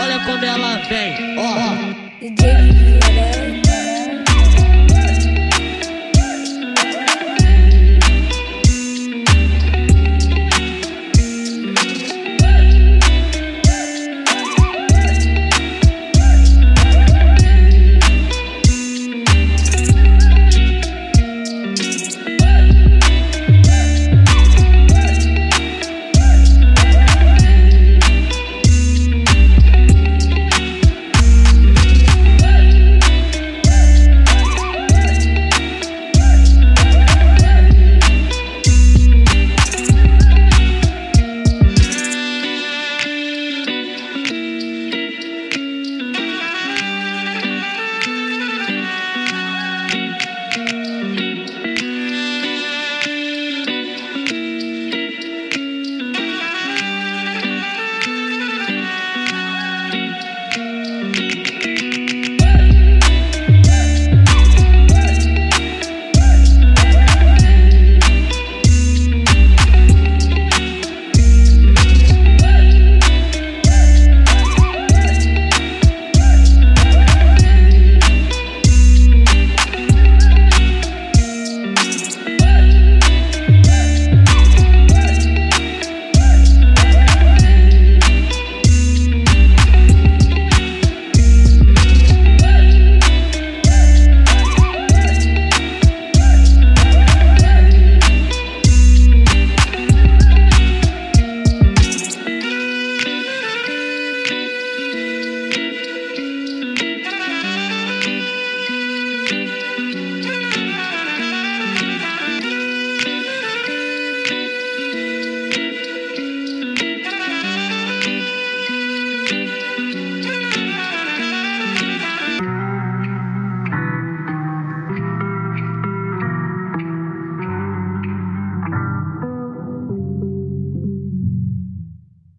olha como ela vem, ó. Oh.